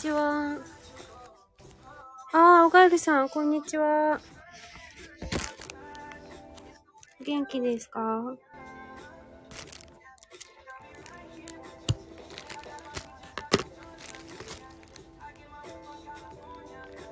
ちは。ああ、おかえりさん、こんにちは。元気ですか？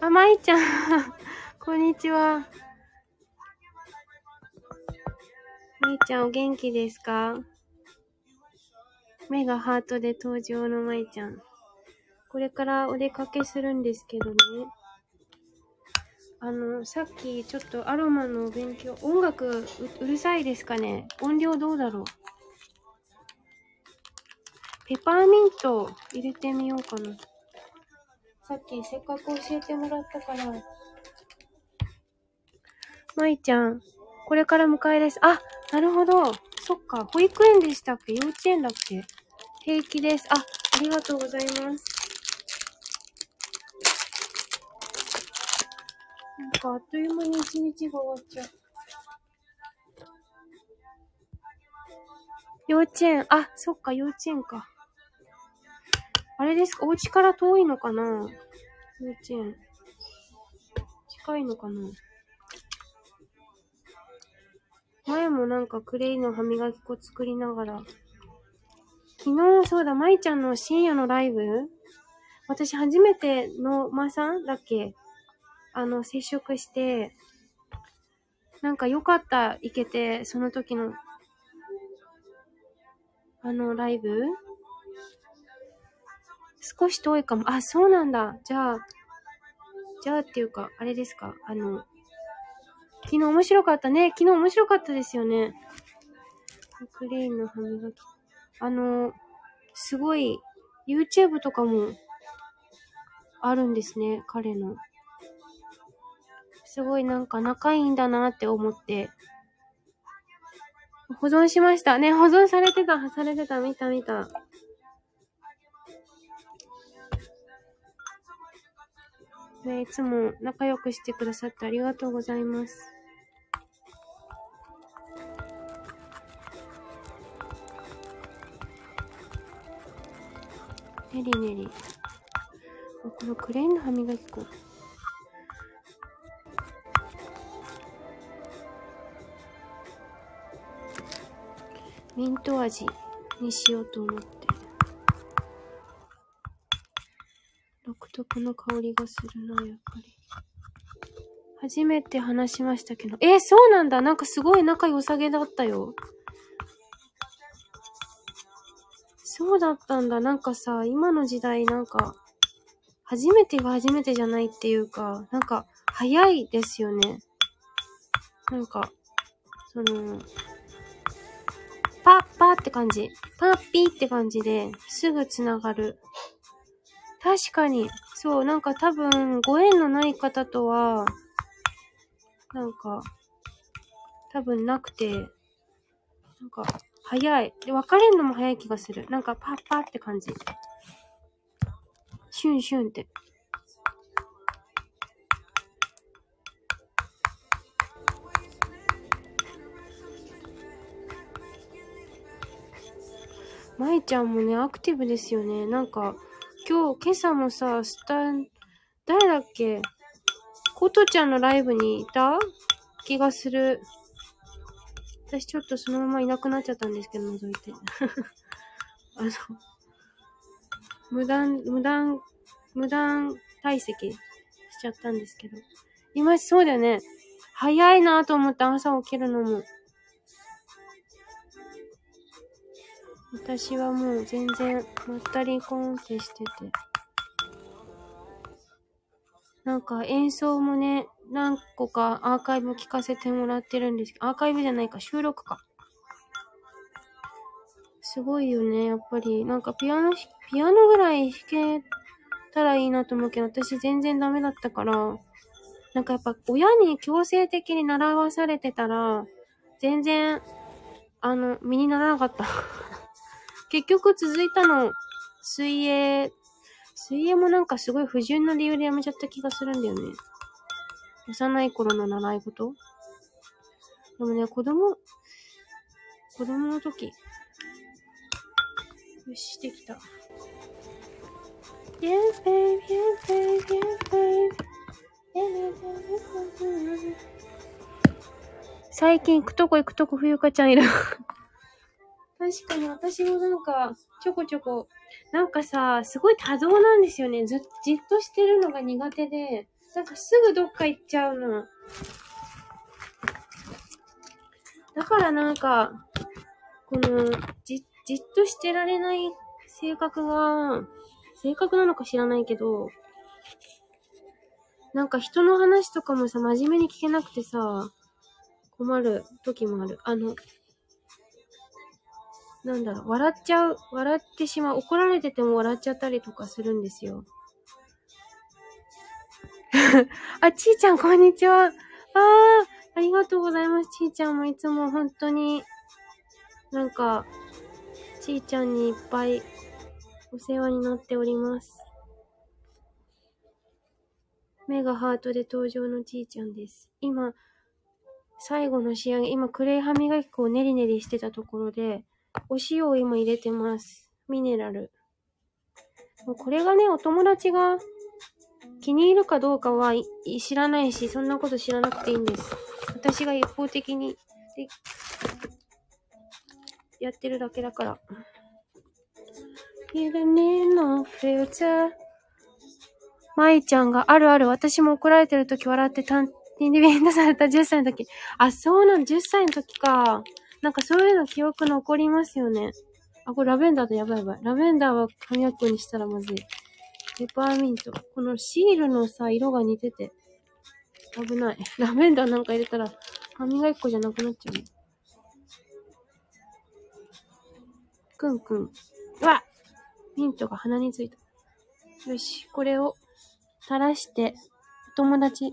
あ、まいちゃん。こんにちは。まいちゃん、お元気ですか？目がハートで登場のまいちゃん。これからお出かけするんですけどね。あの、さっきちょっとアロマの勉強、音楽ううるさいですかね音量どうだろうペパーミント入れてみようかな。さっきせっかく教えてもらったから。まいちゃん、これから迎えです。あ、なるほど。そっか。保育園でしたっけ？幼稚園だっけ？平気です。あ、ありがとうございます。なんかあっという間に一日が終わっちゃう。幼稚園、あ、そっか、幼稚園か。あれですか？お家から遠いのかな？幼稚園。近いのかな？前もなんかクレイの歯磨き粉作りながら。昨日、そうだ、舞ちゃんの深夜のライブ？私初めてのまさんだっけ？あの、接触して、なんか良かった、行けて、その時の、あの、ライブ？少し遠いかも。あ、そうなんだ。じゃあ、じゃあっていうか、あれですか？あの、昨日面白かったね。昨日面白かったですよね。クレインの歯磨き。あの、すごい、YouTube とかもあるんですね。彼の。すごいなんか仲いいんだなって思って。保存しました。ね、保存されてた、されてた、見た見た。ね、いつも仲良くしてくださってありがとうございます。ねりねり。このクレーンの歯磨き粉。ミント味にしようと思って。独特の香りがするな、やっぱり。初めて話しましたけど。えーそうなんだなんかすごい仲良さげだったよ。そうだったんだ。なんかさ、今の時代なんか、初めてが初めてじゃないっていうか、なんか、早いですよね。なんか、その、パッパって感じ。パッピーって感じで、すぐつながる。確かに、そう、なんか多分、ご縁のない方とは、なんか、多分なくて、なんか、早い。で、別れるのも早い気がする。なんか、パッパって感じ。シュンシュンって。まいちゃんもね、アクティブですよね。なんか、今日、今朝もさ、スタン、誰だっけ？ことちゃんのライブにいた？気がする。私ちょっとそのままいなくなっちゃったんですけど、覗いて。あの、無断、無断、無断退席しちゃったんですけど。今、そうだよね。早いなと思って朝起きるのも。私はもう全然まったりコーンってしてて。なんか演奏もね、何個かアーカイブ聞かせてもらってるんですけど、アーカイブじゃないか、収録か。すごいよね、やっぱり。なんかピアノ、ピアノぐらい弾けたらいいなと思うけど、私全然ダメだったから、なんかやっぱ親に強制的に習わされてたら、全然、あの、身にならなかった。結局続いたの、水泳、水泳もなんかすごい不純な理由でやめちゃった気がするんだよね。幼い頃の習い事でもね、子供、子供の時。よし、できた。Yes, babe, yes, babe, yes, babe. 最近行くとこ行くとこ冬香ちゃんいる。確かに私もなんか、ちょこちょこ、なんかさ、すごい多動なんですよね。ずっと、じっとしてるのが苦手で、なんかすぐどっか行っちゃうの。だからなんか、この、じ、じっとしてられない性格が、性格なのか知らないけど、なんか人の話とかもさ、真面目に聞けなくてさ、困る時もある。あの、なんだろう、笑っちゃう、笑ってしまう。怒られてても笑っちゃったりとかするんですよ。あ、ちーちゃん、こんにちは。あー、ありがとうございます。ちーちゃんもいつも本当に、なんか、ちーちゃんにいっぱいお世話になっております。目がハートで登場のちーちゃんです。今、最後の仕上げ、今、クレイ歯磨き粉をネリネリしてたところで、お塩を今入れてます。ミネラル。もうこれがね、お友達が気に入るかどうかは知らないし、そんなこと知らなくていいんです。私が一方的にでやってるだけだから。You don't need no filter. 舞ちゃんがあるある、私も怒られてるとき笑って担任でビンタされた10歳の時。あ、そうなん、10歳の時か。なんかそういうの記憶残りますよね。あ、これラベンダーだ、やばいやばい。ラベンダーは歯磨き粉にしたらまずい。ペパーミント。このシールのさ、色が似てて。危ない。ラベンダーなんか入れたら、歯磨き粉じゃなくなっちゃう。くんくん。うわミントが鼻についた。よし、これを垂らして、お友達。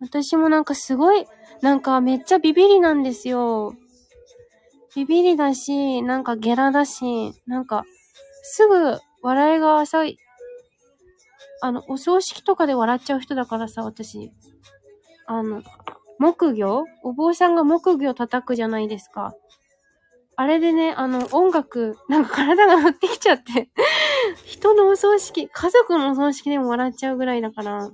私もなんかすごい、なんかめっちゃビビリなんですよ。ビビリだし、なんかゲラだし、なんか、すぐ笑いが浅い。あの、お葬式とかで笑っちゃう人だからさ、私。あの、木魚？お坊さんが木魚叩くじゃないですか。あれでね、あの、音楽、なんか体が乗ってきちゃって。人のお葬式、家族のお葬式でも笑っちゃうぐらいだから。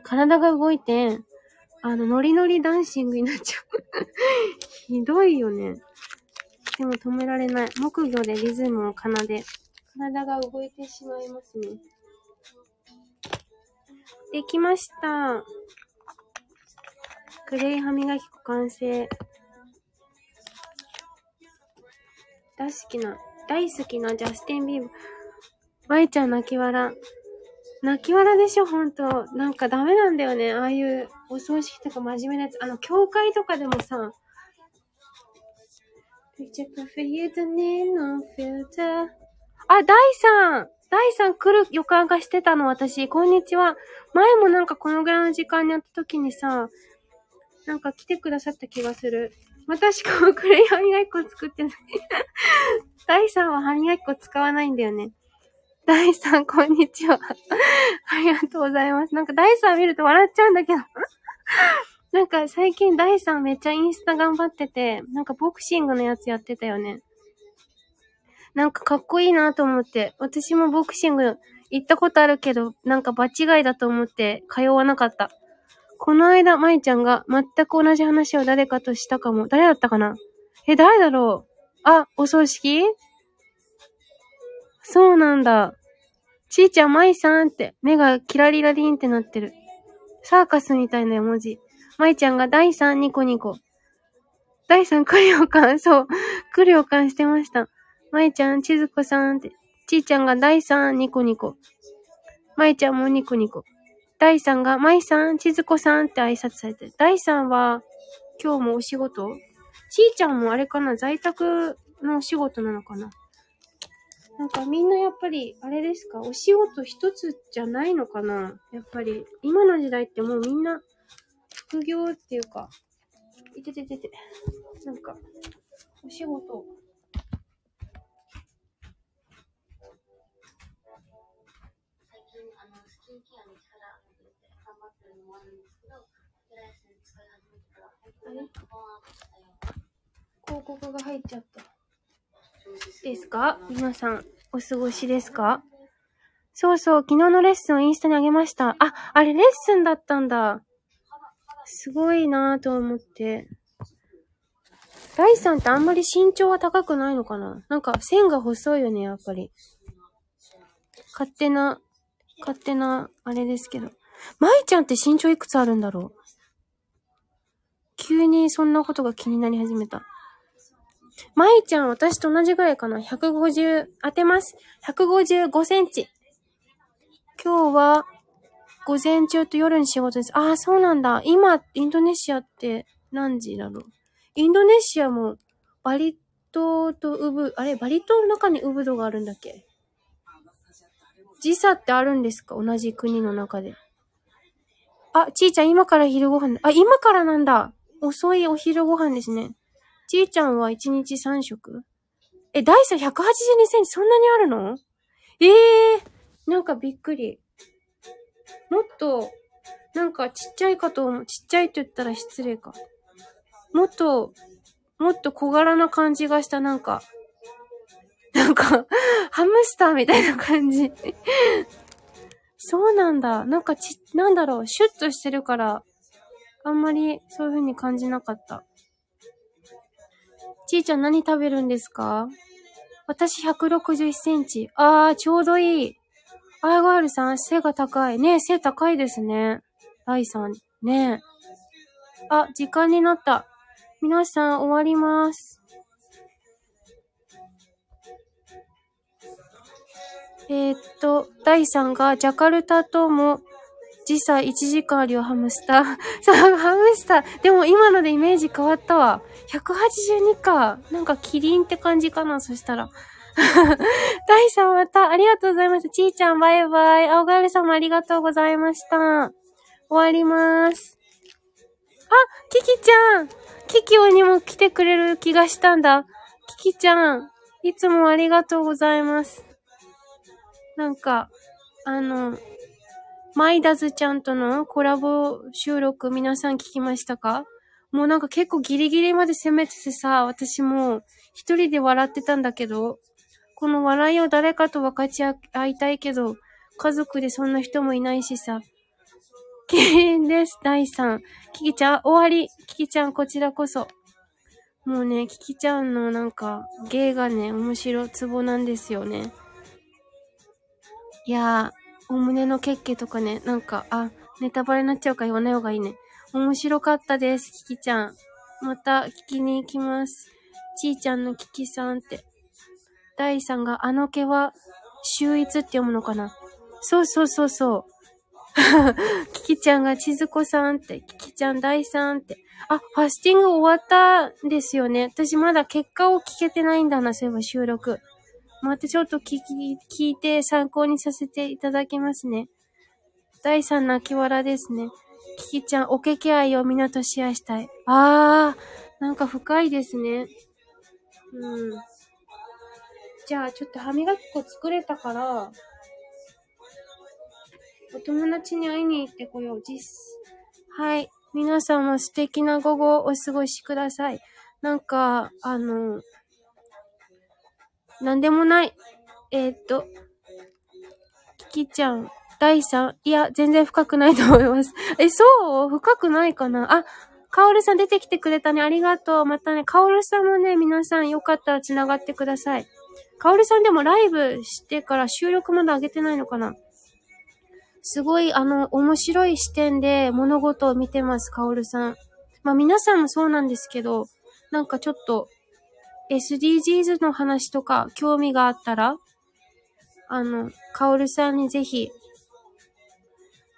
体が動いて、あの、ノリノリダンシングになっちゃう。ひどいよね。でも止められない。木魚でリズムを奏で、体が動いてしまいますね。できました。クレイ歯磨き粉完成。大好きな、大好きなジャスティン・ビーバー。舞ちゃん泣き笑。泣き笑でしょ、ほんと。なんかダメなんだよね。ああいうお葬式とか真面目なやつ。あの、教会とかでもさ、あ、ダイさんダイさん来る予感がしてたの、私。こんにちは。前もなんかこのぐらいの時間に会った時にさ、なんか来てくださった気がする。私こう、クレイ歯磨き粉作ってない。ダイさんは歯磨き粉使わないんだよね。ダイさん、こんにちは。ありがとうございます。なんか、ダイさん見ると笑っちゃうんだけど。なんか、最近、ダイさんめっちゃインスタ頑張ってて、なんか、ボクシングのやつやってたよね。なんか、かっこいいなと思って。私もボクシング行ったことあるけど、なんか、場違いだと思って、通わなかった。この間、舞ちゃんが全く同じ話を誰かとしたかも。誰だったかな？え、誰だろう？あ、お葬式？そうなんだ。ちーちゃん、まいさんって、目がキラリラリンってなってる。サーカスみたいな絵文字。まいちゃんが第3ニコニコ。第3クリオカン、そう。クリオカンしてました。まいちゃん、ちずこさんって。ちーちゃんが第3ニコニコ。まいちゃんもニコニコ。第3が、まいさん、ちずこさんって挨拶されてる。第3は、今日もお仕事？ちーちゃんもあれかな？在宅のお仕事なのかな？なんかみんなやっぱり、あれですか？お仕事一つじゃないのかな？やっぱり、今の時代ってもうみんな、副業っていうか、いてててて、なんか、お仕事、広告が入っちゃった。ですか？皆さん、お過ごしですか？そうそう、昨日のレッスンをインスタにあげました。あ、あれレッスンだったんだ。すごいなぁと思って。ライさんってあんまり身長は高くないのかな？なんか線が細いよね、やっぱり。勝手な、勝手な、あれですけど。舞ちゃんって身長いくつあるんだろう？急にそんなことが気になり始めた。まいちゃん、私と同じぐらいかな ?150、当てます。155センチ。今日は、午前中と夜に仕事です。ああ、そうなんだ。今、インドネシアって何時だろうインドネシアも、バリ島とウブ、あれ、バリ島の中にウブドがあるんだっけ？時差ってあるんですか？同じ国の中で。あ、ちーちゃん、今から昼ご飯、あ、今からなんだ。遅いお昼ご飯ですね。ちーちゃんは1日3食？え、大差182センチそんなにあるの？ええー、なんかびっくり。もっと、なんかちっちゃいかと思う。ちっちゃいと言ったら失礼か。もっと、もっと小柄な感じがした、なんか。なんか、ハムスターみたいな感じ。そうなんだ。なんかち、なんだろう、シュッとしてるから、あんまりそういう風に感じなかった。ちーちゃん何食べるんですか？私161センチ。あー、ちょうどいい。アイガールさん、背が高い。ね、背高いですね。ライさん。ねえ。あ、時間になった。皆さん、終わります。えー、っと、ダイさんが、ジャカルタとも、時差1時間あるよ、ハムスター。そう、ハムスター。でも今のでイメージ変わったわ。182か。なんかキリンって感じかな、そしたら。ダイさんまた、ありがとうございました。ちーちゃんバイバイ。青ガエルさんもありがとうございました。終わります。あ、キキちゃんキキオにも来てくれる気がしたんだ。キキちゃん、いつもありがとうございます。なんか、あの、マイダズちゃんとのコラボ収録皆さん聞きましたか？もうなんか結構ギリギリまで攻めててさ、私も一人で笑ってたんだけど、この笑いを誰かと分かち合いたいけど、家族でそんな人もいないしさ。キリンです、第3。キキちゃん、終わり。キキちゃん、こちらこそ。もうね、キキちゃんのなんか、芸がね、面白ツボなんですよね。いやー、お胸の血気とかね、なんか、あ、ネタバレになっちゃうか言わない方がいいね。面白かったです、キキちゃん。また聞きに行きます。ちーちゃんのキキさんって。第3が、あの毛は、秀逸って読むのかなそうそうそうそう。キキちゃんが千鶴子さんって、キキちゃん第3って。あ、ファスティング終わったんですよね。私まだ結果を聞けてないんだな、そういえば収録。またちょっと聞き、聞いて参考にさせていただきますね。第3泣き笑ですね。キキちゃん、おけけ愛をみんなとシェアしたい。あー、なんか深いですね。うん。じゃあ、ちょっと歯磨き粉作れたから、お友達に会いに行ってこよう。実。はい。皆さんも素敵な午後をお過ごしください。なんか、あの、なんでもない。えー、っと、キキちゃん、第3、いや、全然深くないと思います。え、そう？深くないかな？あ、カオルさん出てきてくれたね。ありがとう。またね、カオルさんもね、皆さんよかったら繋がってください。カオルさんでもライブしてから収録まだ上げてないのかな？すごい、あの、面白い視点で物事を見てます、カオルさん。まあ皆さんもそうなんですけど、なんかちょっと、SDGs の話とか興味があったら、あの、カオルさんにぜひ、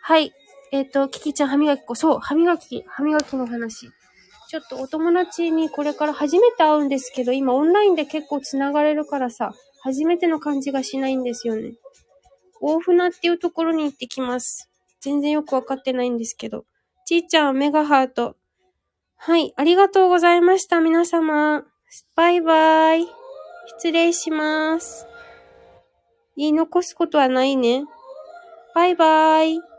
はい、えっ、と、キキちゃん歯磨き粉、そう、歯磨き、歯磨きの話。ちょっとお友達にこれから初めて会うんですけど、今オンラインで結構繋がれるからさ、初めての感じがしないんですよね。大船っていうところに行ってきます。全然よくわかってないんですけど。ちーちゃん、メガハート。はい、ありがとうございました、皆様。バイバイ。失礼します。言い残すことはないね。バイバイ。